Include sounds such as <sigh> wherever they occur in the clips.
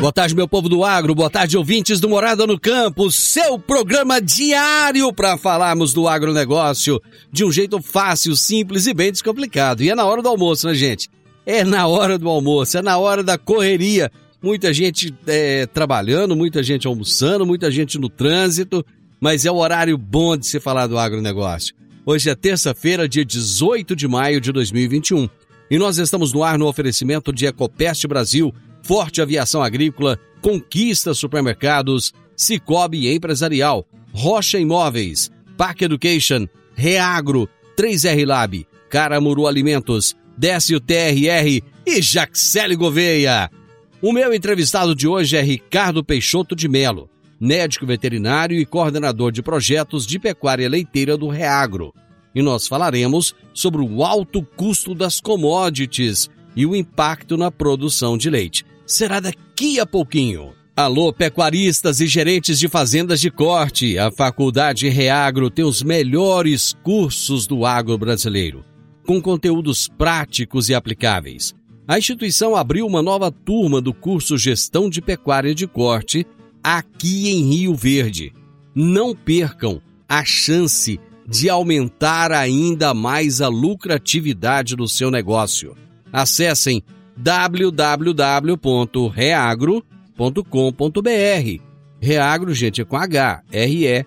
Boa tarde, meu povo do agro. Boa tarde, ouvintes do Morada no Campo. Seu programa diário para falarmos do agronegócio de um jeito fácil, simples e bem descomplicado. E é na hora do almoço, né, gente? É na hora do almoço, é na hora da correria. Muita gente é, trabalhando, muita gente almoçando, muita gente no trânsito, mas é o horário bom de se falar do agronegócio. Hoje é terça-feira, dia 18 de maio de 2021. E nós estamos no ar no oferecimento de Ecopest Brasil, Forte Aviação Agrícola, Conquista Supermercados, Cicobi Empresarial, Rocha Imóveis, Park Education, Reagro, 3R Lab, Caramuru Alimentos, Décio TRR e Jaxele Gouveia. O meu entrevistado de hoje é Ricardo Peixoto de Melo, médico veterinário e coordenador de projetos de pecuária leiteira do Reagro. E nós falaremos sobre o alto custo das commodities e o impacto na produção de leite será daqui a pouquinho. Alô, pecuaristas e gerentes de fazendas de corte. A Faculdade Reagro tem os melhores cursos do agro brasileiro, com conteúdos práticos e aplicáveis. A instituição abriu uma nova turma do curso Gestão de Pecuária de Corte aqui em Rio Verde. Não percam a chance de aumentar ainda mais a lucratividade do seu negócio. Acessem www.reagro.com.br. Reagro, gente, é com H, R-E-H-A-G-R-O.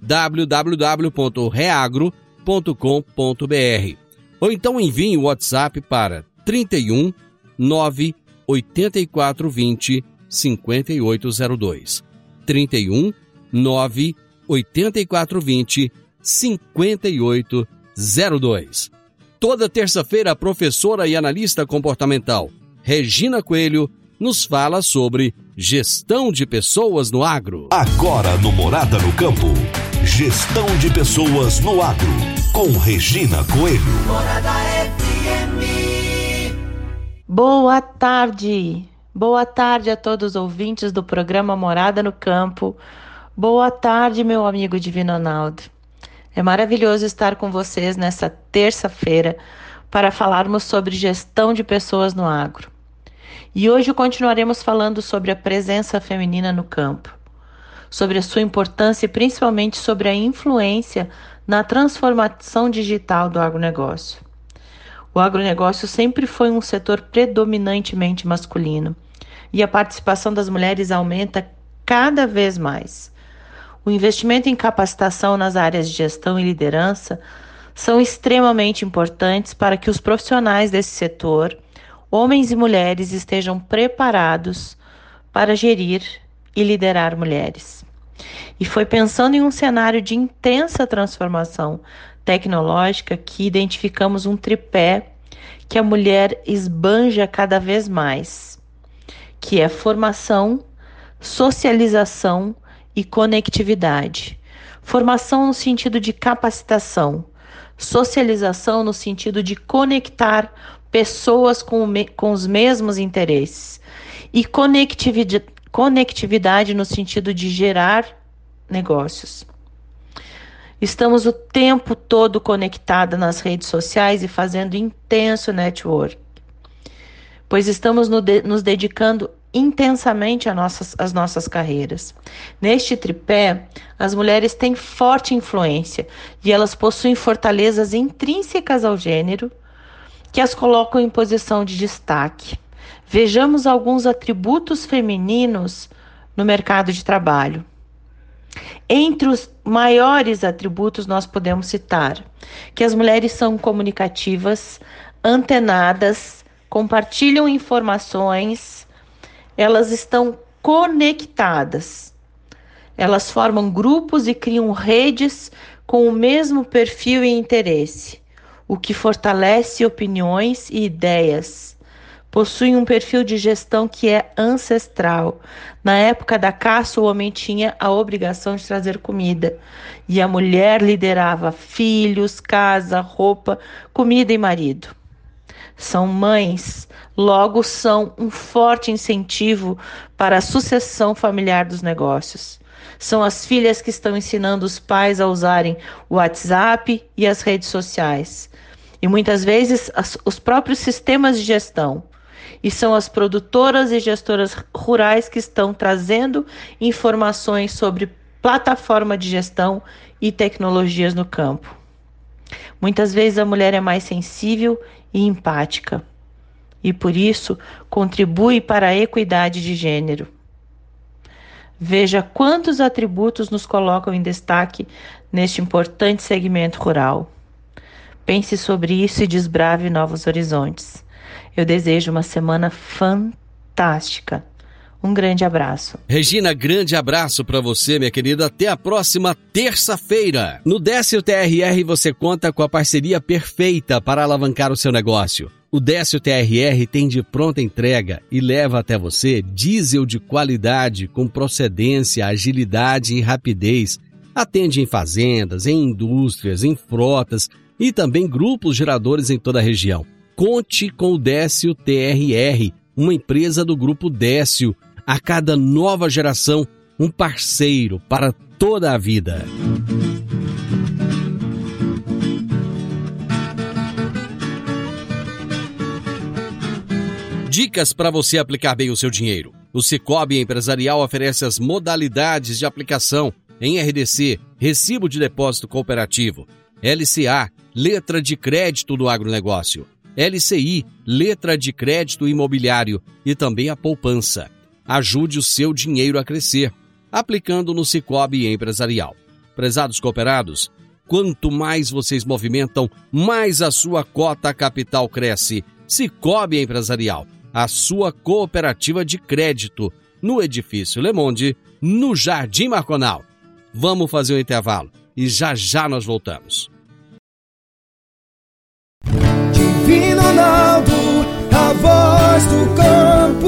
www.reagro.com.br. Ou então envie o WhatsApp para 31 9 8420 5802. 31 9 8420 5802. Toda terça-feira, a professora e analista comportamental Regina Coelho nos fala sobre gestão de pessoas no agro. Agora no Morada no Campo. Gestão de pessoas no agro. Com Regina Coelho. Morada FM. Boa tarde. Boa tarde a todos os ouvintes do programa Morada no Campo. Boa tarde, meu amigo Divino Ronaldo. É maravilhoso estar com vocês nessa terça-feira para falarmos sobre gestão de pessoas no agro. E hoje continuaremos falando sobre a presença feminina no campo, sobre a sua importância e principalmente sobre a influência na transformação digital do agronegócio. O agronegócio sempre foi um setor predominantemente masculino e a participação das mulheres aumenta cada vez mais. O investimento em capacitação nas áreas de gestão e liderança são extremamente importantes para que os profissionais desse setor, homens e mulheres, estejam preparados para gerir e liderar mulheres. E foi pensando em um cenário de intensa transformação tecnológica que identificamos um tripé que a mulher esbanja cada vez mais, que é formação, socialização e conectividade. Formação no sentido de capacitação, socialização no sentido de conectar pessoas com, com os mesmos interesses e conectividade, conectividade no sentido de gerar negócios. Estamos o tempo todo conectados nas redes sociais e fazendo intenso network, pois estamos no de, nos dedicando intensamente nossas, às nossas carreiras. Neste tripé, as mulheres têm forte influência e elas possuem fortalezas intrínsecas ao gênero que as colocam em posição de destaque. Vejamos alguns atributos femininos no mercado de trabalho. Entre os maiores atributos, nós podemos citar que as mulheres são comunicativas, antenadas, compartilham informações, elas estão conectadas. Elas formam grupos e criam redes com o mesmo perfil e interesse, o que fortalece opiniões e ideias possuem um perfil de gestão que é ancestral. Na época da caça, o homem tinha a obrigação de trazer comida e a mulher liderava filhos, casa, roupa, comida e marido. São mães, logo são um forte incentivo para a sucessão familiar dos negócios. São as filhas que estão ensinando os pais a usarem o WhatsApp e as redes sociais. E muitas vezes as, os próprios sistemas de gestão e são as produtoras e gestoras rurais que estão trazendo informações sobre plataforma de gestão e tecnologias no campo. Muitas vezes a mulher é mais sensível e empática e por isso contribui para a equidade de gênero. Veja quantos atributos nos colocam em destaque neste importante segmento rural. Pense sobre isso e desbrave novos horizontes. Eu desejo uma semana fantástica. Um grande abraço. Regina, grande abraço para você, minha querida. Até a próxima terça-feira. No Décio TRR você conta com a parceria perfeita para alavancar o seu negócio. O Décio TRR tem de pronta entrega e leva até você diesel de qualidade com procedência, agilidade e rapidez. Atende em fazendas, em indústrias, em frotas e também grupos geradores em toda a região. Conte com o Décio TRR, uma empresa do grupo Décio. A cada nova geração, um parceiro para toda a vida. Dicas para você aplicar bem o seu dinheiro. O Cicobi Empresarial oferece as modalidades de aplicação em RDC, Recibo de Depósito Cooperativo, LCA, Letra de Crédito do Agronegócio, LCI, letra de crédito imobiliário e também a poupança. Ajude o seu dinheiro a crescer, aplicando no Cicobi Empresarial. Prezados cooperados, quanto mais vocês movimentam, mais a sua cota capital cresce. Cicobi Empresarial, a sua cooperativa de crédito, no edifício Le Monde, no Jardim Marconal. Vamos fazer um intervalo e já já nós voltamos. Divino Ronaldo, a voz do campo.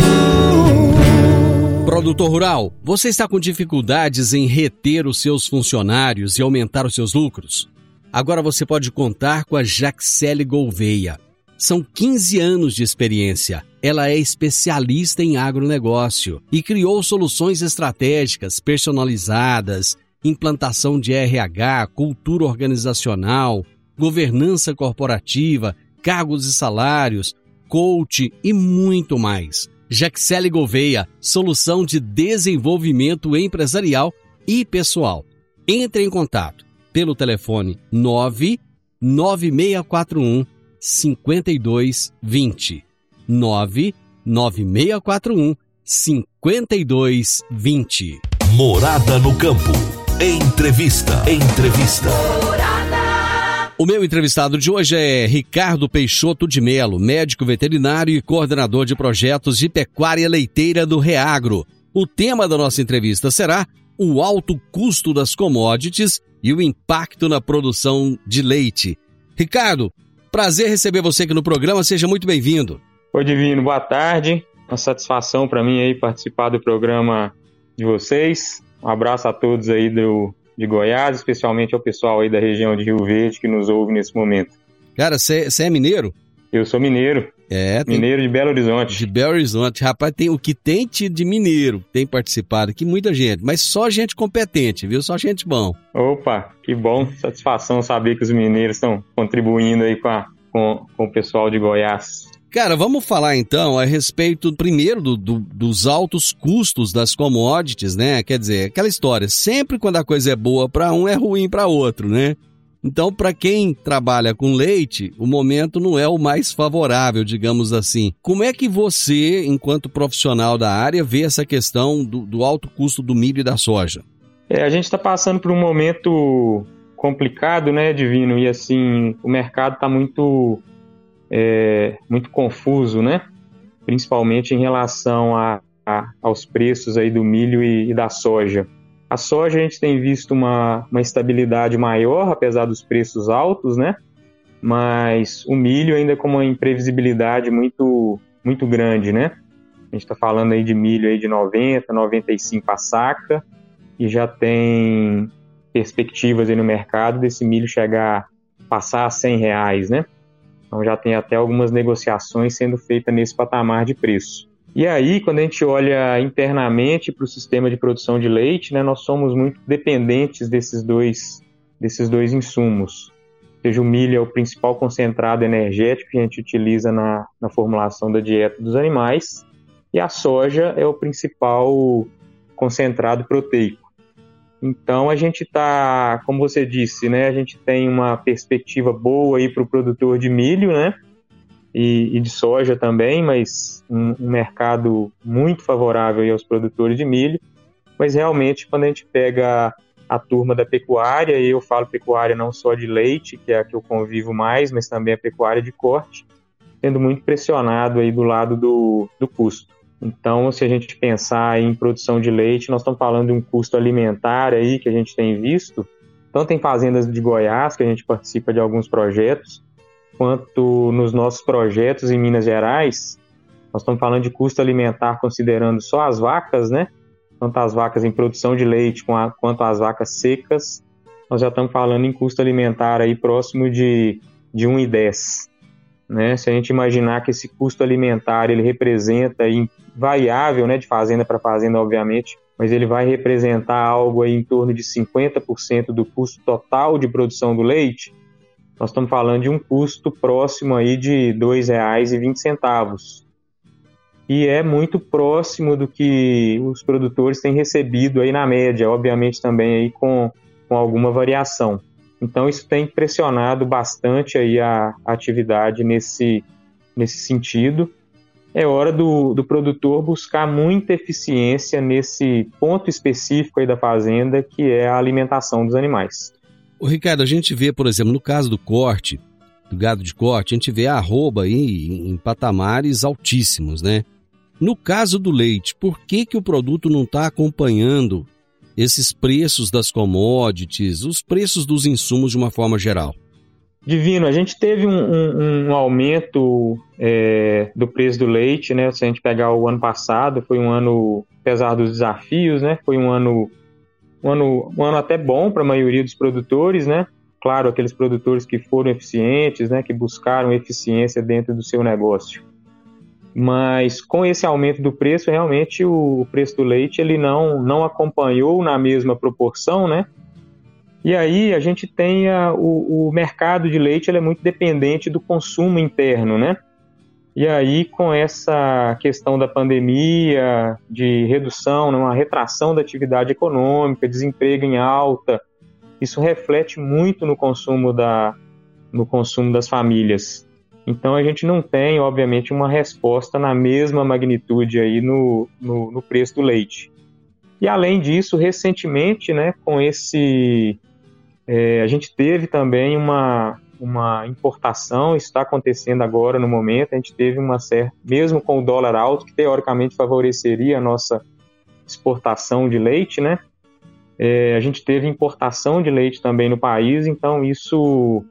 Produtor rural, você está com dificuldades em reter os seus funcionários e aumentar os seus lucros? Agora você pode contar com a Jaxele Gouveia. São 15 anos de experiência. Ela é especialista em agronegócio e criou soluções estratégicas personalizadas, implantação de RH, cultura organizacional, governança corporativa cargos e salários, coach e muito mais. Jaxele Gouveia, solução de desenvolvimento empresarial e pessoal. Entre em contato pelo telefone 99641 5220. 99641 5220. Morada no campo. Entrevista. Entrevista. O meu entrevistado de hoje é Ricardo Peixoto de Melo, médico veterinário e coordenador de projetos de pecuária leiteira do Reagro. O tema da nossa entrevista será o alto custo das commodities e o impacto na produção de leite. Ricardo, prazer receber você aqui no programa, seja muito bem-vindo. Oi, Divino, boa tarde. Uma satisfação para mim aí participar do programa de vocês. Um abraço a todos aí do de Goiás, especialmente ao pessoal aí da região de Rio Verde que nos ouve nesse momento. Cara, você é mineiro? Eu sou mineiro. É, tem Mineiro de Belo Horizonte. de Belo Horizonte. Rapaz, tem o que tem tido de mineiro, tem participado aqui, muita gente, mas só gente competente, viu? Só gente bom. Opa, que bom, satisfação saber que os mineiros estão contribuindo aí com, a- com, com o pessoal de Goiás. Cara, vamos falar então a respeito, primeiro, do- do- dos altos custos das commodities, né? Quer dizer, aquela história, sempre quando a coisa é boa para um, é ruim para outro, né? Então, para quem trabalha com leite, o momento não é o mais favorável, digamos assim. Como é que você, enquanto profissional da área, vê essa questão do, do alto custo do milho e da soja? É, a gente está passando por um momento complicado, né, Divino? E assim, o mercado está muito, é, muito confuso, né? Principalmente em relação a, a- aos preços aí do milho e, e da soja. A soja a gente tem visto uma, uma estabilidade maior, apesar dos preços altos, né? Mas o milho ainda com uma imprevisibilidade muito, muito grande, né? A gente está falando aí de milho aí de 90, 95 a saca, e já tem perspectivas aí no mercado desse milho chegar passar a 100 reais, né? Então já tem até algumas negociações sendo feitas nesse patamar de preço. E aí, quando a gente olha internamente para o sistema de produção de leite, né, nós somos muito dependentes desses dois, desses dois insumos. Ou seja, o milho é o principal concentrado energético que a gente utiliza na, na formulação da dieta dos animais, e a soja é o principal concentrado proteico. Então a gente está, como você disse, né, a gente tem uma perspectiva boa aí para o produtor de milho, né, e, e de soja também, mas um, um mercado muito favorável aí aos produtores de milho. Mas realmente quando a gente pega a turma da pecuária, e eu falo pecuária não só de leite, que é a que eu convivo mais, mas também a pecuária de corte, sendo muito pressionado aí do lado do, do custo. Então, se a gente pensar em produção de leite, nós estamos falando de um custo alimentar aí que a gente tem visto, tanto em fazendas de Goiás, que a gente participa de alguns projetos, quanto nos nossos projetos em Minas Gerais, nós estamos falando de custo alimentar considerando só as vacas, né? Tanto as vacas em produção de leite quanto as vacas secas, nós já estamos falando em custo alimentar aí próximo de, de 1,10. Né? Se a gente imaginar que esse custo alimentar ele representa aí, variável, né, de fazenda para fazenda, obviamente, mas ele vai representar algo em torno de 50% do custo total de produção do leite, nós estamos falando de um custo próximo aí de R$ 2,20. E é muito próximo do que os produtores têm recebido aí na média, obviamente também aí com, com alguma variação. Então isso tem pressionado bastante aí a, atividade nesse, nesse sentido. É hora do, do produtor buscar muita eficiência nesse ponto específico aí da fazenda, que é a alimentação dos animais. O Ricardo, a gente vê, por exemplo, no caso do corte, do gado de corte, a gente vê a arroba aí em patamares altíssimos, né? No caso do leite, por que, que o produto não está acompanhando esses preços das commodities, os preços dos insumos de uma forma geral? Divino, a gente teve um, um, um aumento é, do preço do leite, né? Se a gente pegar o ano passado, foi um ano, apesar dos desafios, né? Foi um ano, um ano, um ano até bom para a maioria dos produtores, né? Claro, aqueles produtores que foram eficientes, né? Que buscaram eficiência dentro do seu negócio. Mas com esse aumento do preço, realmente o, preço do leite ele não, não acompanhou na mesma proporção, né? E aí a gente tem a, o, o, mercado de leite ele é muito dependente do consumo interno, né? E aí com essa questão da pandemia, de redução, né, uma retração da atividade econômica, desemprego em alta, isso reflete muito no consumo, da, no consumo das famílias. Então a gente não tem, obviamente, uma resposta na mesma magnitude aí no, no, no preço do leite. E além disso, recentemente, né, com esse é, a gente teve também uma, uma importação, está acontecendo agora no momento, a gente teve uma certa, mesmo com o dólar alto, que teoricamente favoreceria a nossa exportação de leite, né? É, a gente teve importação de leite também no país, então isso,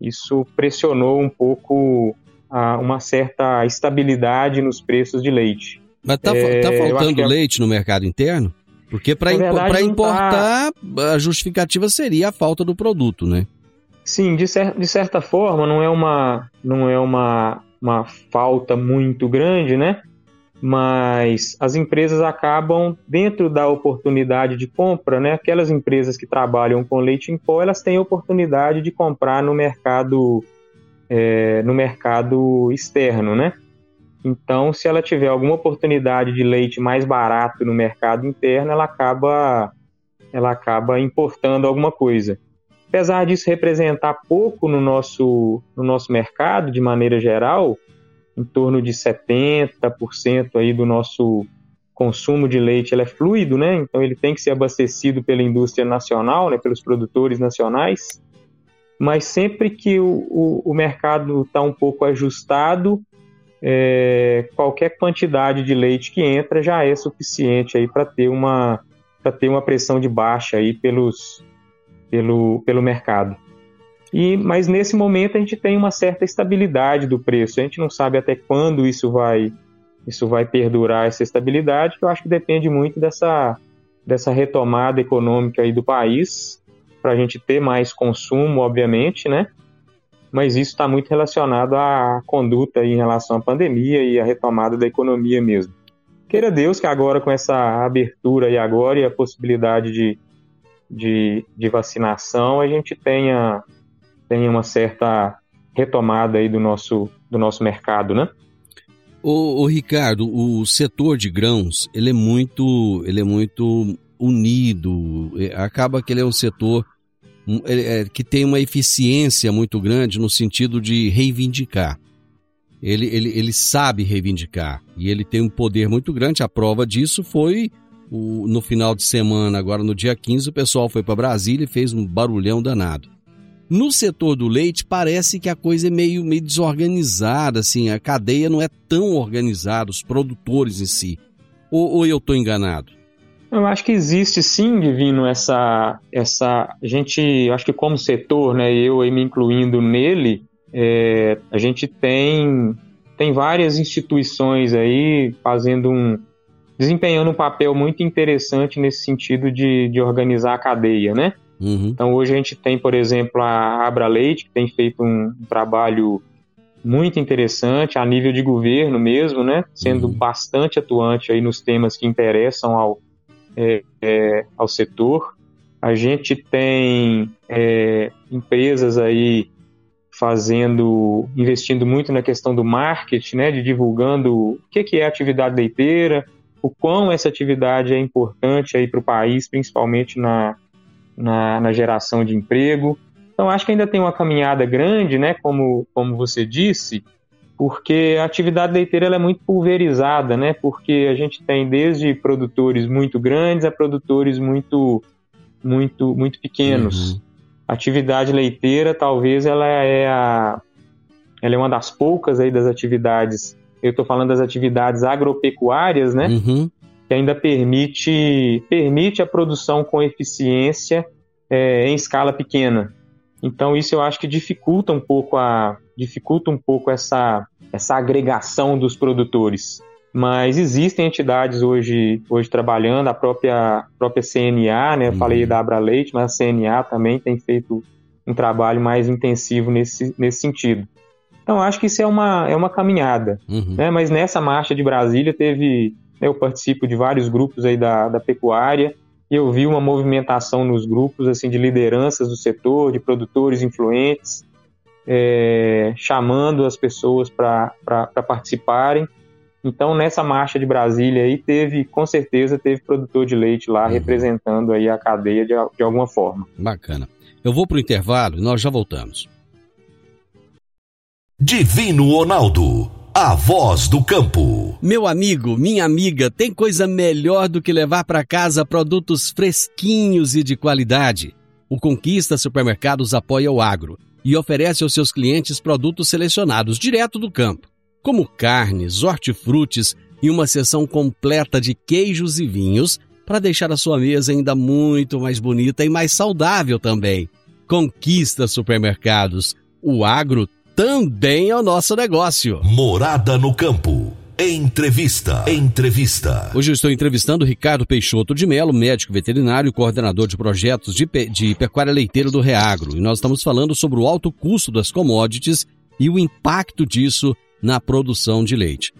isso pressionou um pouco a, uma certa estabilidade nos preços de leite. Mas está é, tá faltando é... leite no mercado interno? Porque para impo importar, tá... a justificativa seria a falta do produto, né? Sim, de, cer de, certa forma, não é uma, não é uma, uma falta muito grande, né? Mas as empresas acabam, dentro da oportunidade de compra, né? Aquelas empresas que trabalham com leite em pó, elas têm oportunidade de comprar no mercado, é, no mercado externo, né? Então, se ela tiver alguma oportunidade de leite mais barato no mercado interno, ela acaba, ela acaba importando alguma coisa. Apesar disso representar pouco no nosso, no nosso mercado, de maneira geral, em torno de 70% aí do nosso consumo de leite é fluido, né? Então ele tem que ser abastecido pela indústria nacional, né? pelos produtores nacionais. Mas sempre que o, o, o mercado está um pouco ajustado, é, qualquer quantidade de leite que entra já é suficiente aí para ter uma para ter uma pressão de baixa aí pelos pelo, pelo mercado. E, mas nesse momento a gente tem uma certa estabilidade do preço. A gente não sabe até quando isso vai isso vai perdurar essa estabilidade, que eu acho que depende muito dessa dessa retomada econômica aí do país, para a gente ter mais consumo, obviamente, né? mas isso está muito relacionado à conduta em relação à pandemia e à retomada da economia mesmo. Queira Deus que agora, com essa abertura e agora e a possibilidade de, de, de vacinação, a gente tenha, tenha uma certa retomada aí do nosso, do nosso mercado, né? O, Ricardo, o setor de grãos, ele é muito, ele é muito unido. É, acaba que ele é um setor é, que tem uma eficiência muito grande no sentido de reivindicar. Ele, ele, ele sabe reivindicar e ele tem um poder muito grande. A prova disso foi o, no final de semana, agora no dia 15, o pessoal foi para Brasília e fez um barulhão danado. No setor do leite, parece que a coisa é meio, meio desorganizada, assim, a cadeia não é tão organizada, os produtores em si. Ou, ou eu estou enganado? Eu acho que existe sim, Divino, essa. essa a gente, eu acho que como setor, né, eu me incluindo nele, é, a gente tem, tem várias instituições aí fazendo um. desempenhando um papel muito interessante nesse sentido de, de organizar a cadeia, né? Uhum. Então hoje a gente tem, por exemplo, a Abra Leite, que tem feito um, um trabalho muito interessante a nível de governo mesmo, né? Sendo uhum. bastante atuante aí nos temas que interessam ao, é, é, ao setor. A gente tem é, empresas aí fazendo, investindo muito na questão do marketing, né, de divulgando o que, que é a atividade leiteira, o quão essa atividade é importante aí para o país, principalmente na, na, na, geração de emprego. Então, acho que ainda tem uma caminhada grande, né, como, como você disse, porque a atividade leiteira é muito pulverizada, né? Porque a gente tem desde produtores muito grandes a produtores muito, muito, muito pequenos. Uhum. A atividade leiteira, talvez, ela é a, ela é uma das poucas aí das atividades. Eu estou falando das atividades agropecuárias, né? Uhum. Que ainda permite, permite a produção com eficiência é, em escala pequena. Então isso eu acho que dificulta um pouco a dificulta um pouco essa essa agregação dos produtores. Mas existem entidades hoje, hoje trabalhando, a própria, própria CNA, né? Eu uhum. falei da Abra Leite, mas a CNA também tem feito um trabalho mais intensivo nesse, nesse sentido. Então, acho que isso é uma, é uma caminhada. Uhum. Né? Mas nessa marcha de Brasília teve. Eu participo de vários grupos aí da, da pecuária, eu vi uma movimentação nos grupos assim de lideranças do setor, de produtores influentes, é, chamando as pessoas para participarem. Então, nessa marcha de Brasília aí, teve, com certeza, teve produtor de leite lá uhum. representando aí a cadeia de, de alguma forma. Bacana. Eu vou para o intervalo e nós já voltamos. Divino Ronaldo a voz do campo. Meu amigo, minha amiga, tem coisa melhor do que levar para casa produtos fresquinhos e de qualidade. O Conquista Supermercados apoia o agro e oferece aos seus clientes produtos selecionados direto do campo, como carnes, hortifrutis e uma seção completa de queijos e vinhos para deixar a sua mesa ainda muito mais bonita e mais saudável também. Conquista Supermercados. O agro também é o nosso negócio. Morada no campo. Entrevista. Entrevista. Hoje eu estou entrevistando Ricardo Peixoto de Melo, médico veterinário e coordenador de projetos de, pe de pecuária leiteira do Reagro. E nós estamos falando sobre o alto custo das commodities e o impacto disso na produção de leite.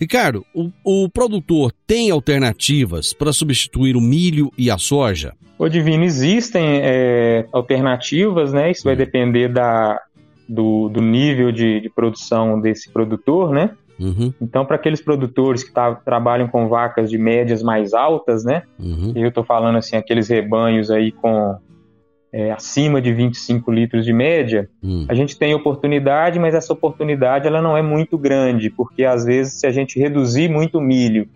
Ricardo, o, o produtor tem alternativas para substituir o milho e a soja? Ô Divino, existem é, alternativas, né? Isso vai depender da, do, do nível de, de produção desse produtor, né? Uhum, Então, para aqueles produtores que tá- trabalham com vacas de médias mais altas, né? uhum, Eu estou falando assim, aqueles rebanhos aí com é, acima de 25 litros de média, hum, a gente tem oportunidade, mas essa oportunidade ela não é muito grande, porque às vezes se a gente reduzir muito o milho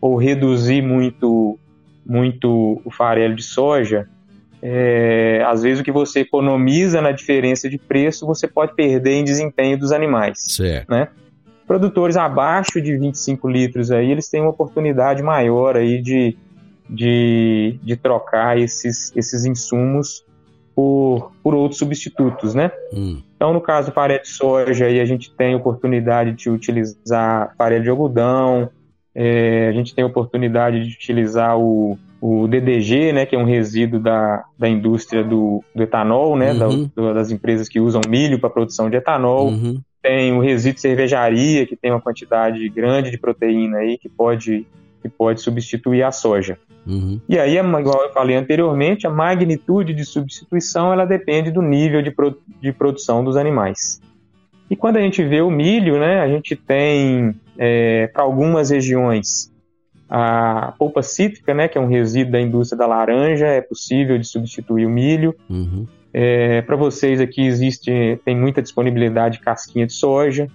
ou reduzir muito, muito o farelo de soja, é, às vezes o que você economiza na diferença de preço você pode perder em desempenho dos animais certo. produtores abaixo de 25 litros aí, eles têm uma oportunidade maior aí de, de, de trocar esses, esses insumos por, por outros substitutos, né? Hum, Então, no caso do farelo de soja, aí a gente tem oportunidade de utilizar farelo de algodão, é, a gente tem oportunidade de utilizar o, o DDG, né, que é um resíduo da, da indústria do, do etanol, né, da- Uhum. do- das empresas que usam milho para produção de etanol uhum, tem o resíduo de cervejaria, que tem uma quantidade grande de proteína aí, que pode, que pode substituir a soja. uhum, E aí, igual eu falei anteriormente, a magnitude de substituição ela depende do nível de, pro- de produção dos animais. E quando a gente vê o milho, né, a gente tem, para algumas regiões, a polpa cítrica, né, que é um resíduo da indústria da laranja, é possível de substituir o milho. uhum, para vocês aqui existe tem muita disponibilidade de casquinha de soja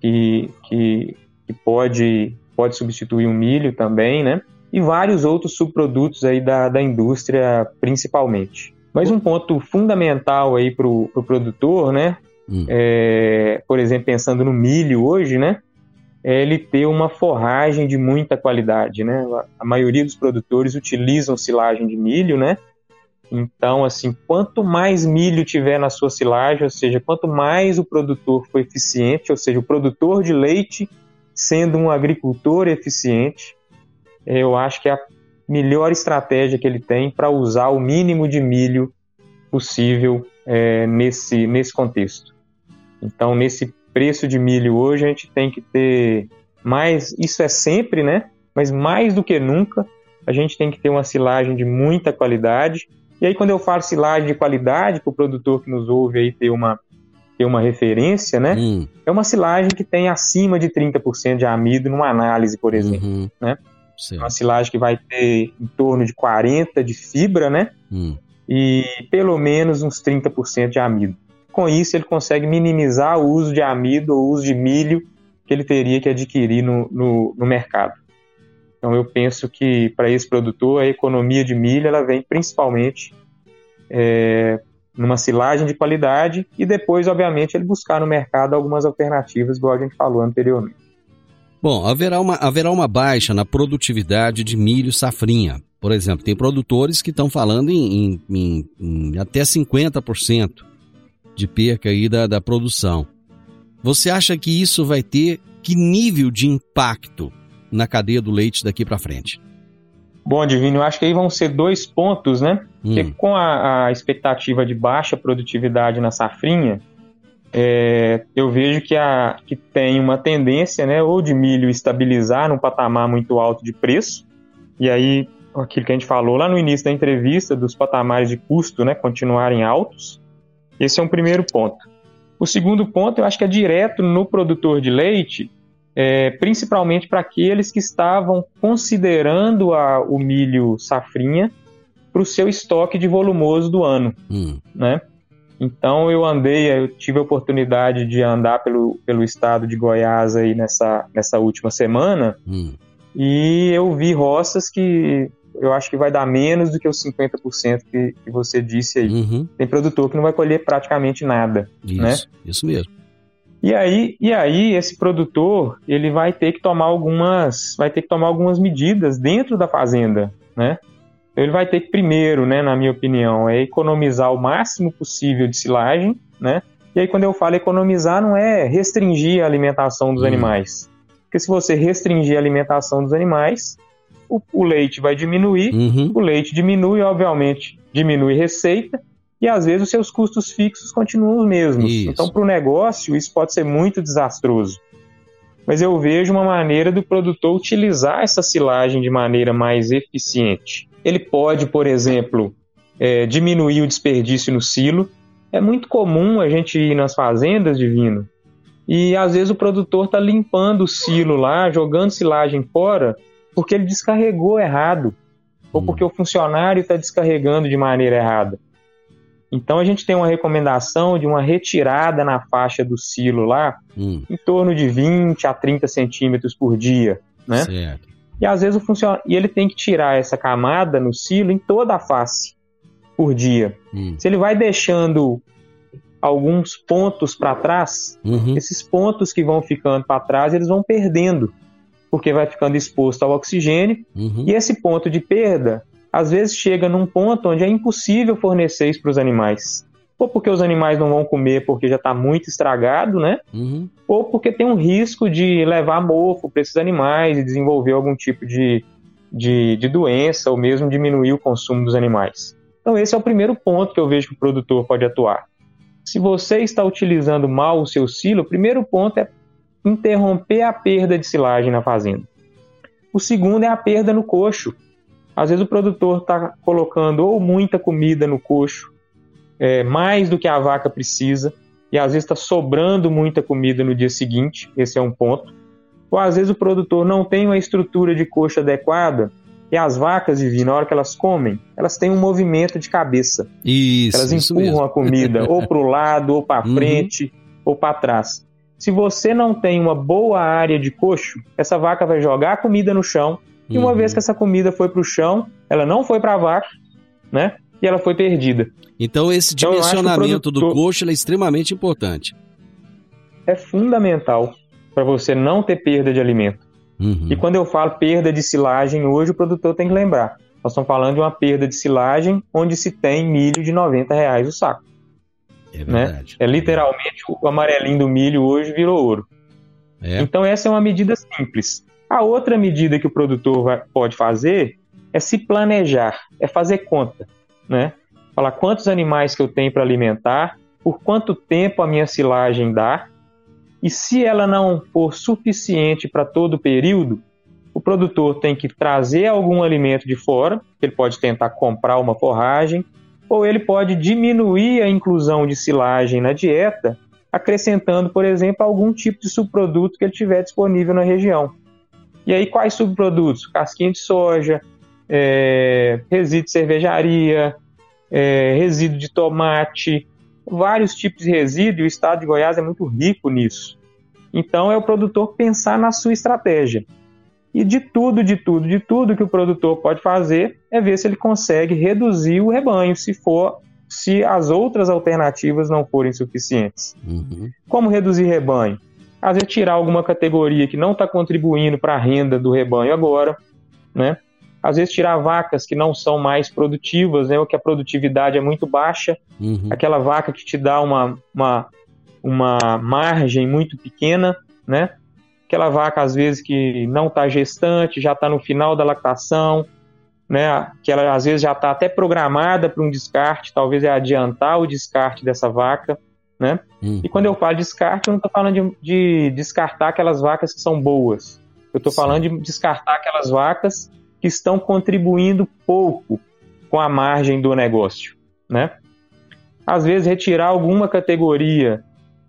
que, que, que pode pode substituir o milho também, né? E vários outros subprodutos aí da, da indústria principalmente. Mas um ponto fundamental aí para o pro produtor, né? hum, É, por exemplo, pensando no milho hoje, né? É ele ter uma forragem de muita qualidade, né? A maioria dos produtores utilizam silagem de milho, né? Então, assim, quanto mais milho tiver na sua silagem, ou seja, quanto mais o produtor for eficiente, ou seja, o produtor de leite sendo um agricultor eficiente, eu acho que é a melhor estratégia que ele tem para usar o mínimo de milho possível é, nesse, nesse contexto. Então, nesse preço de milho hoje, a gente tem que ter mais, isso é sempre, né? Mas mais do que nunca, a gente tem que ter uma silagem de muita qualidade. E aí, quando eu falo silagem de qualidade, para o produtor que nos ouve aí ter uma, ter uma referência, né? hum, É uma silagem que tem acima de 30% de amido numa análise, por exemplo. uhum, né? certo, Uma silagem que vai ter em torno de 40% de fibra, né? hum, e pelo menos uns 30% de amido. Com isso, ele consegue minimizar o uso de amido ou uso de milho que ele teria que adquirir no, no, no mercado. Então, eu penso que para esse produtor, a economia de milho ela vem principalmente é, numa silagem de qualidade e depois, obviamente, ele buscar no mercado algumas alternativas, igual a gente falou anteriormente. Bom, haverá uma, haverá uma baixa na produtividade de milho safrinha. Por exemplo, tem produtores que estão falando em, em- em- em até 50% de perca aí da, da produção. Você acha que isso vai ter que nível de impacto na cadeia do leite daqui para frente? Bom, Divino, eu acho que aí vão ser dois pontos, né? Porque Hum, com a, a expectativa de baixa produtividade na safrinha, é, eu vejo que, a, que tem uma tendência, né, ou de milho estabilizar num patamar muito alto de preço, e aí aquilo que a gente falou lá no início da entrevista, dos patamares de custo, né, continuarem altos. Esse é um primeiro ponto. O segundo ponto, eu acho que é direto no produtor de leite, é, principalmente para aqueles que estavam considerando a- o milho safrinha para o seu estoque de volumoso do ano, hum, né? Então eu andei, eu tive a oportunidade de andar pelo, pelo estado de Goiás aí nessa, nessa última semana hum, e eu vi roças que eu acho que vai dar menos do que os 50% que, que você disse aí. uhum, Tem produtor que não vai colher praticamente nada. isso, Né? isso mesmo. E aí, e aí esse produtor ele vai ter que tomar algumas, vai ter que tomar algumas medidas dentro da fazenda, né? Ele vai ter que primeiro, né, na minha opinião, é economizar o máximo possível de silagem, né? E aí quando eu falo economizar não é restringir a alimentação dos Hum. animais, porque se você restringir a alimentação dos animais, o, o leite vai diminuir Uhum, o leite diminui, obviamente, diminui receita, e às vezes os seus custos fixos continuam os mesmos. Isso. Então, para o negócio, isso pode ser muito desastroso. Mas eu vejo uma maneira do produtor utilizar essa silagem de maneira mais eficiente. Ele pode, por exemplo, é, diminuir o desperdício no silo. É muito comum a gente ir nas fazendas de vinho e às vezes o produtor está limpando o silo lá, jogando silagem fora, porque ele descarregou errado, ou porque o funcionário está descarregando de maneira errada. Então a gente tem uma recomendação de uma retirada na faixa do silo lá, Hum, em torno de 20 a 30 centímetros por dia, né? certo. E às vezes o funcionário, e ele tem que tirar essa camada no silo em toda a face por dia. Hum, Se ele vai deixando alguns pontos para trás, uhum, esses pontos que vão ficando para trás, eles vão perdendo, porque vai ficando exposto ao oxigênio, uhum. e esse ponto de perda, às vezes chega num ponto onde é impossível fornecer isso para os animais. Ou porque os animais não vão comer porque já está muito estragado, né? Uhum. Ou porque tem um risco de levar mofo para esses animais e desenvolver algum tipo de, de, de doença, ou mesmo diminuir o consumo dos animais. Então, esse é o primeiro ponto que eu vejo que o produtor pode atuar. Se você está utilizando mal o seu silo, o primeiro ponto é interromper a perda de silagem na fazenda. O segundo é a perda no coxo. Às vezes o produtor está colocando ou muita comida no coxo, é, mais do que a vaca precisa, e às vezes está sobrando muita comida no dia seguinte, esse é um ponto. Ou às vezes o produtor não tem uma estrutura de coxo adequada, e as vacas, Vivi, na hora que elas comem, elas têm um movimento de cabeça. Isso, Elas isso empurram mesmo. a comida <laughs> ou para o lado, ou para Uhum. frente, ou para trás. Se você não tem uma boa área de coxo, essa vaca vai jogar a comida no chão, e uma Uhum. vez que essa comida foi para o chão, ela não foi para a vaca, né? E ela foi perdida. Então esse Então, dimensionamento do produtor- coxo ele é extremamente importante. É fundamental para você não ter perda de alimento. Uhum. E quando eu falo perda de silagem, hoje o produtor tem que lembrar. Nós estamos falando de uma perda de silagem onde se tem milho de 90 reais o saco. É né? É literalmente o amarelinho do milho hoje virou ouro. É. Então essa é uma medida simples. A outra medida que o produtor vai- pode fazer é se planejar, é fazer conta, né? Falar quantos animais que eu tenho para alimentar, por quanto tempo a minha silagem dá, e se ela não for suficiente para todo o período, o produtor tem que trazer algum alimento de fora, ele pode tentar comprar uma forragem, ou ele pode diminuir a inclusão de silagem na dieta, acrescentando, por exemplo, algum tipo de subproduto que ele tiver disponível na região. E aí, quais subprodutos? Casquinha de soja, é, resíduo de cervejaria, é, resíduo de tomate, vários tipos de resíduo, e o estado de Goiás é muito rico nisso. Então, é o produtor pensar na sua estratégia. E de tudo, de tudo, de tudo que o produtor pode fazer é ver se ele consegue reduzir o rebanho, se for, se as outras alternativas não forem suficientes. Uhum. Como reduzir rebanho? Às vezes tirar alguma categoria que não está contribuindo para a renda do rebanho agora, né? Às vezes tirar vacas que não são mais produtivas, né? Ou que a produtividade é muito baixa, Uhum. aquela vaca que te dá uma, uma, uma margem muito pequena, né? Aquela vaca, às vezes, que não está gestante, já está no final da lactação, né? Que ela, às vezes, já está até programada para um descarte, talvez é adiantar o descarte dessa vaca, né? Uhum. E quando eu falo descarte, eu não estou falando de, de descartar aquelas vacas que são boas. Eu estou falando de descartar aquelas vacas que estão contribuindo pouco com a margem do negócio, né? Às vezes retirar alguma categoria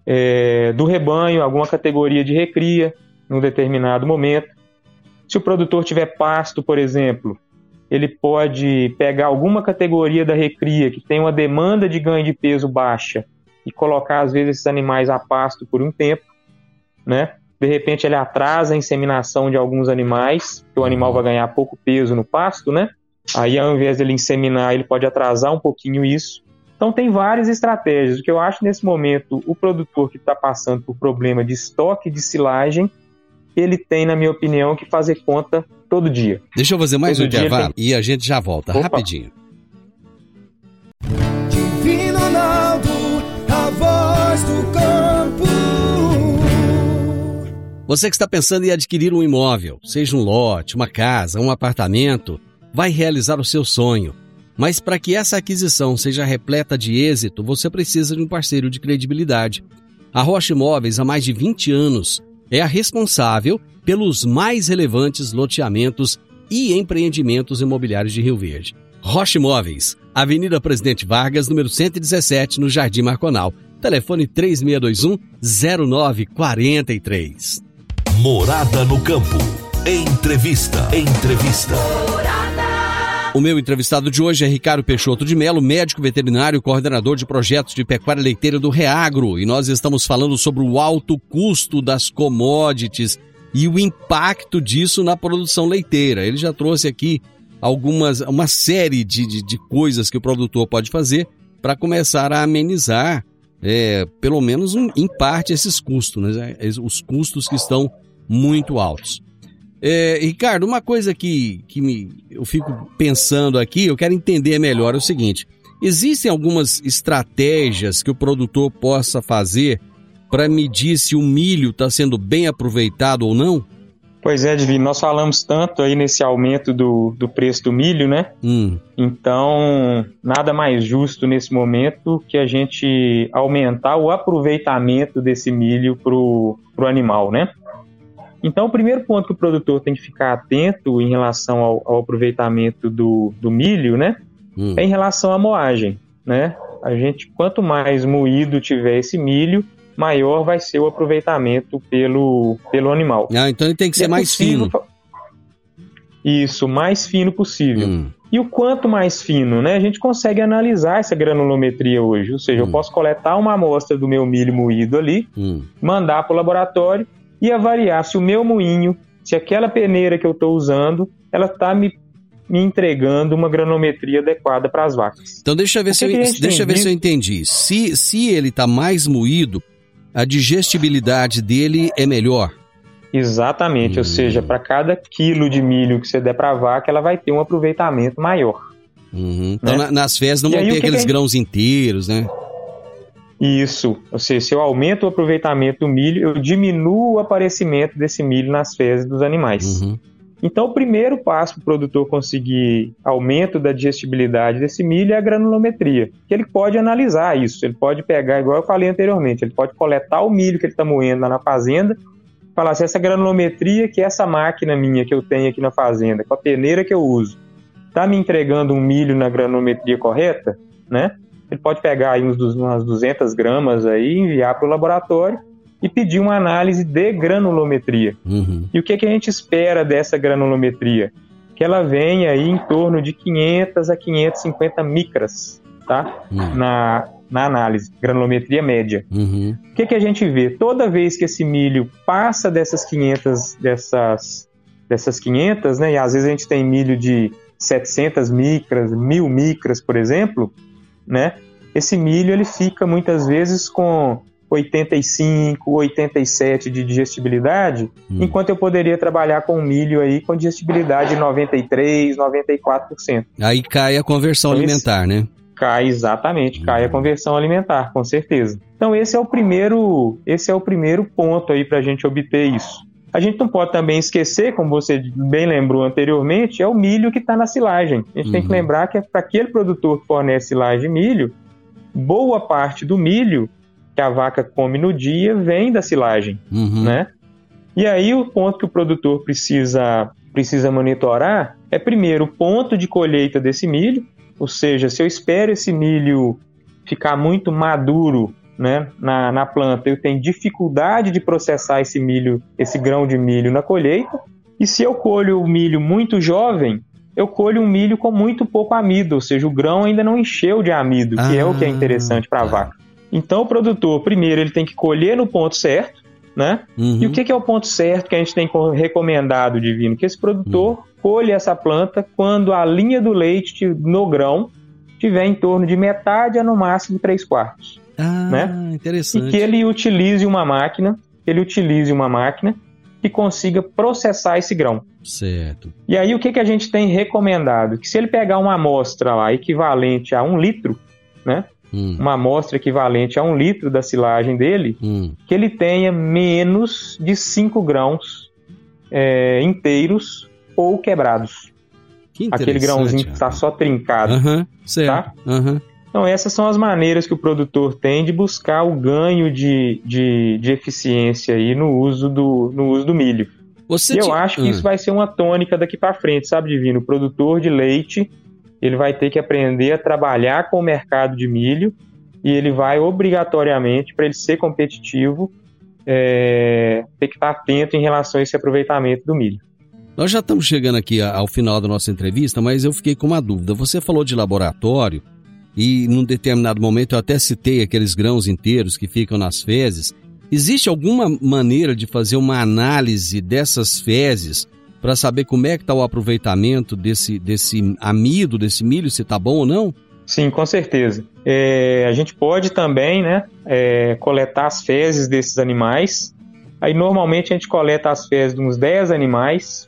é, do rebanho, alguma categoria de recria num determinado momento. Se o produtor tiver pasto, por exemplo, ele pode pegar alguma categoria da recria que tem uma demanda de ganho de peso baixa e colocar às vezes esses animais a pasto por um tempo, né? De repente ele atrasa a inseminação de alguns animais, que o animal vai ganhar pouco peso no pasto, né? Aí ao invés dele inseminar, ele pode atrasar um pouquinho isso. Então tem várias estratégias. O que eu acho nesse momento, o produtor que está passando por problema de estoque de silagem, ele tem, na minha opinião, que fazer conta todo dia. Deixa eu fazer mais Todo um intervalo tem- e a gente já volta Opa. rapidinho. Divino Ronaldo, a voz do campo. Você que está pensando em adquirir um imóvel, seja um lote, uma casa, um apartamento, vai realizar o seu sonho. Mas para que essa aquisição seja repleta de êxito, você precisa de um parceiro de credibilidade. A Rocha Imóveis, há mais de 20 anos, é a responsável pelos mais relevantes loteamentos e empreendimentos imobiliários de Rio Verde. Rocha Imóveis, Avenida Presidente Vargas, número 117, no Jardim Marconal. Telefone 3621-0943. Morada no campo. Entrevista. Entrevista. O meu entrevistado de hoje é Ricardo Peixoto de Melo, médico veterinário, coordenador de projetos de pecuária leiteira do Reagro. E nós estamos falando sobre o alto custo das commodities e o impacto disso na produção leiteira. Ele já trouxe aqui algumas, uma série de, de, de coisas que o produtor pode fazer para começar a amenizar, é, pelo menos um, em parte, esses custos, né? os custos que estão muito altos. É, Ricardo, uma coisa que, que me, eu fico pensando aqui, eu quero entender melhor é o seguinte: existem algumas estratégias que o produtor possa fazer para medir se o milho está sendo bem aproveitado ou não? Pois é, Divino, nós falamos tanto aí nesse aumento do, do preço do milho, né? Hum. Então, nada mais justo nesse momento que a gente aumentar o aproveitamento desse milho para o animal, né? Então, o primeiro ponto que o produtor tem que ficar atento em relação ao, ao aproveitamento do, do milho, né? Hum. É em relação à moagem, né? A gente, quanto mais moído tiver esse milho, maior vai ser o aproveitamento pelo, pelo animal. Ah, então ele tem que ser é mais possível fino. Isso, mais fino possível. Hum. E o quanto mais fino, né? A gente consegue analisar essa granulometria hoje. Ou seja, Hum. eu posso coletar uma amostra do meu milho moído ali, Hum. mandar para o laboratório e avaliar se o meu moinho, se aquela peneira que eu estou usando, ela está me, me entregando uma granometria adequada para as vacas. Então deixa eu ver, se que eu, que deixa ver se eu entendi. Se, se ele está mais moído, a digestibilidade dele é melhor. Exatamente, Hum. ou seja, para cada quilo de milho que você der para a vaca, ela vai ter um aproveitamento maior. Uhum. Então Né? na- nas fezes não E vão aí, ter que que aqueles gente- grãos inteiros, né? Isso, ou seja, se eu aumento o aproveitamento do milho, eu diminuo o aparecimento desse milho nas fezes dos animais. Uhum. Então, o primeiro passo para o produtor conseguir aumento da digestibilidade desse milho é a granulometria, que ele pode analisar isso, ele pode pegar, igual eu falei anteriormente, ele pode coletar o milho que ele está moendo lá na fazenda, falar se essa granulometria que essa máquina minha que eu tenho aqui na fazenda, com a peneira que eu uso, está me entregando um milho na granulometria correta, né? Ele pode pegar aí uns, umas 200 gramas aí, enviar para o laboratório e pedir uma análise de granulometria. Uhum. E o que, que a gente espera dessa granulometria? Que ela venha aí em torno de 500 a 550 micras, tá? Uhum. Na, na análise, granulometria média. Uhum. O que, que a gente vê? Toda vez que esse milho passa dessas 500, dessas, dessas 500, né? E às vezes a gente tem milho de 700 micras, 1000 micras, por exemplo, né? Esse milho ele fica muitas vezes com 85, 87 de digestibilidade, Hum. enquanto eu poderia trabalhar com milho aí com digestibilidade de 93, 94%. Aí cai a conversão Então, esse- alimentar, né? Cai exatamente, cai a conversão alimentar, com certeza. Então esse é o primeiro, esse é o primeiro ponto aí para a gente obter isso. A gente não pode também esquecer, como você bem lembrou anteriormente, é o milho que está na silagem. A gente tem que Uhum. lembrar que é para aquele produtor que fornece silagem de milho, boa parte do milho que a vaca come no dia vem da silagem Uhum. né? E aí o ponto que o produtor precisa precisa monitorar é primeiro o ponto de colheita desse milho, ou seja, se eu espero esse milho ficar muito maduro, né, na, na planta, eu tenho dificuldade de processar esse milho, esse grão de milho na colheita. E se eu colho o milho muito jovem, eu colho um milho com muito pouco amido, ou seja, o grão ainda não encheu de amido, que é o que é Ah, interessante para a tá. vaca. Então o produtor, primeiro, ele tem que colher no ponto certo, né? Uhum. E o que, que é o ponto certo que a gente tem co- recomendado, Divino? Que esse produtor colhe essa planta quando a linha do leite no grão tiver em torno de metade a no máximo 3 quartos. Ah, né? E interessante. que ele utilize uma máquina, que ele utilize uma máquina que consiga processar esse grão. Certo. E aí o que, que a gente tem recomendado? Que se ele pegar uma amostra lá equivalente a um litro, né? Hum, Uma amostra equivalente a um litro da silagem dele, hum. que ele tenha menos de 5 grãos é, inteiros ou quebrados. Que aquele grãozinho que está só trincado. Aham, certo. Tá? Aham. Então, essas são as maneiras que o produtor tem de buscar o ganho de, de, de eficiência aí no uso do, no uso do milho. Você e eu ti- acho que Ah. isso vai ser uma tônica daqui para frente, sabe, Divino? O produtor de leite, ele vai ter que aprender a trabalhar com o mercado de milho e ele vai obrigatoriamente, para ele ser competitivo, é, ter que estar atento em relação a esse aproveitamento do milho. Nós já estamos chegando aqui ao final da nossa entrevista, mas eu fiquei com uma dúvida. Você falou de laboratório e num determinado momento eu até citei aqueles grãos inteiros que ficam nas fezes. Existe alguma maneira de fazer uma análise dessas fezes para saber como é que está o aproveitamento desse, desse amido, desse milho, se está bom ou não? Sim, com certeza. É, a gente pode também né, é, coletar as fezes desses animais. Aí, normalmente, a gente coleta as fezes de uns 10 animais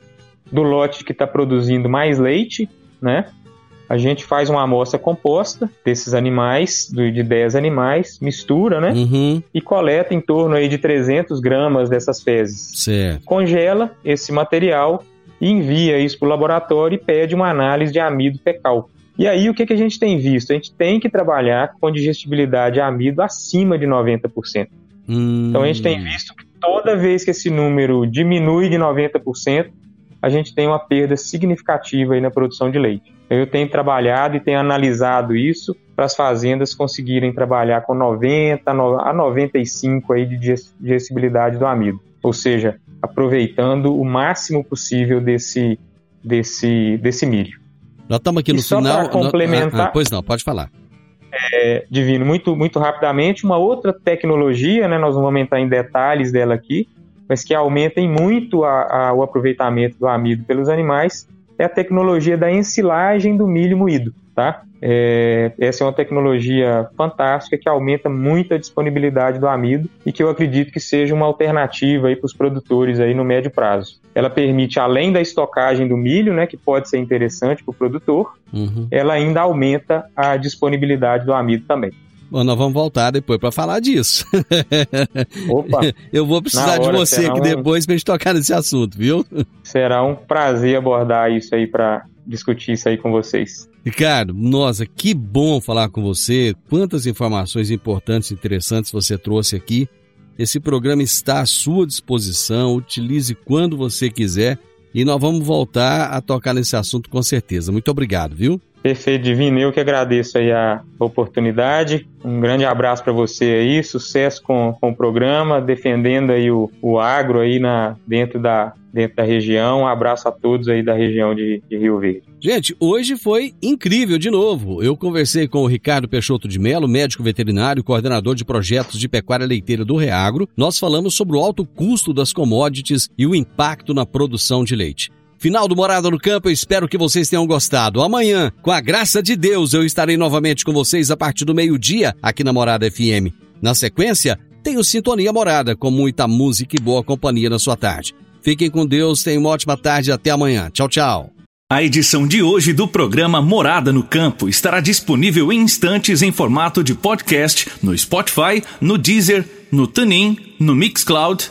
do lote que está produzindo mais leite, né? A gente faz uma amostra composta desses animais, de 10 animais, mistura, né? Uhum, E coleta em torno aí de 300 gramas dessas fezes certo. congela esse material e envia isso para o laboratório e pede uma análise de amido fecal. E aí o que, que a gente tem visto? A gente tem que trabalhar com digestibilidade de amido acima de 90%. Hum, Então a gente tem visto que toda vez que esse número diminui de 90%, a gente tem uma perda significativa aí na produção de leite. Eu tenho trabalhado e tenho analisado isso para as fazendas conseguirem trabalhar com 90 a 95 aí de digest- digestibilidade do amido, ou seja, aproveitando o máximo possível desse desse desse milho. Nós estamos aqui E no só final. complementar- Ah, ah, pois não, pode falar. É, Divino, muito, muito rapidamente, uma outra tecnologia, né, nós não vamos entrar em detalhes dela aqui, mas que aumenta em muito a- a- o aproveitamento do amido pelos animais, é a tecnologia da ensilagem do milho moído, tá? É, essa é uma tecnologia fantástica que aumenta muito a disponibilidade do amido e que eu acredito que seja uma alternativa para os produtores aí no médio prazo. Ela permite, além da estocagem do milho, né, que pode ser interessante para o produtor, Uhum. ela ainda aumenta a disponibilidade do amido também. Bom, nós vamos voltar depois para falar disso. <laughs> Opa, <laughs> Eu vou precisar de você aqui um- depois pra gente tocar nesse assunto, viu? será um prazer abordar isso aí para discutir isso aí com vocês. Ricardo, nossa, que bom falar com você. Quantas informações importantes e interessantes você trouxe aqui. Esse programa está à sua disposição. Utilize quando você quiser. E nós vamos voltar a tocar nesse assunto com certeza. Muito obrigado, viu? Perfeito, Divino. Eu que agradeço aí a oportunidade. Um grande abraço para você aí. Sucesso com, com o programa, defendendo aí o, o agro aí na, dentro, da, dentro da região. Um abraço a todos aí da região de, de Rio Verde. Gente, hoje foi incrível de novo. Eu conversei com o Ricardo Peixoto de Melo, médico veterinário, coordenador de projetos de pecuária leiteira do Reagro. Nós falamos sobre o alto custo das commodities e o impacto na produção de leite. Final do Morada no Campo, eu espero que vocês tenham gostado. Amanhã, com a graça de Deus, eu estarei novamente com vocês a partir do meio-dia aqui na Morada FM. Na sequência, tenho Sintonia Morada, com muita música e boa companhia na sua tarde. Fiquem com Deus, tenham uma ótima tarde até amanhã. Tchau, tchau. A edição de hoje do programa Morada no Campo estará disponível em instantes em formato de podcast no Spotify, no Deezer, no TuneIn, no Mixcloud,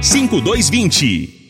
5220.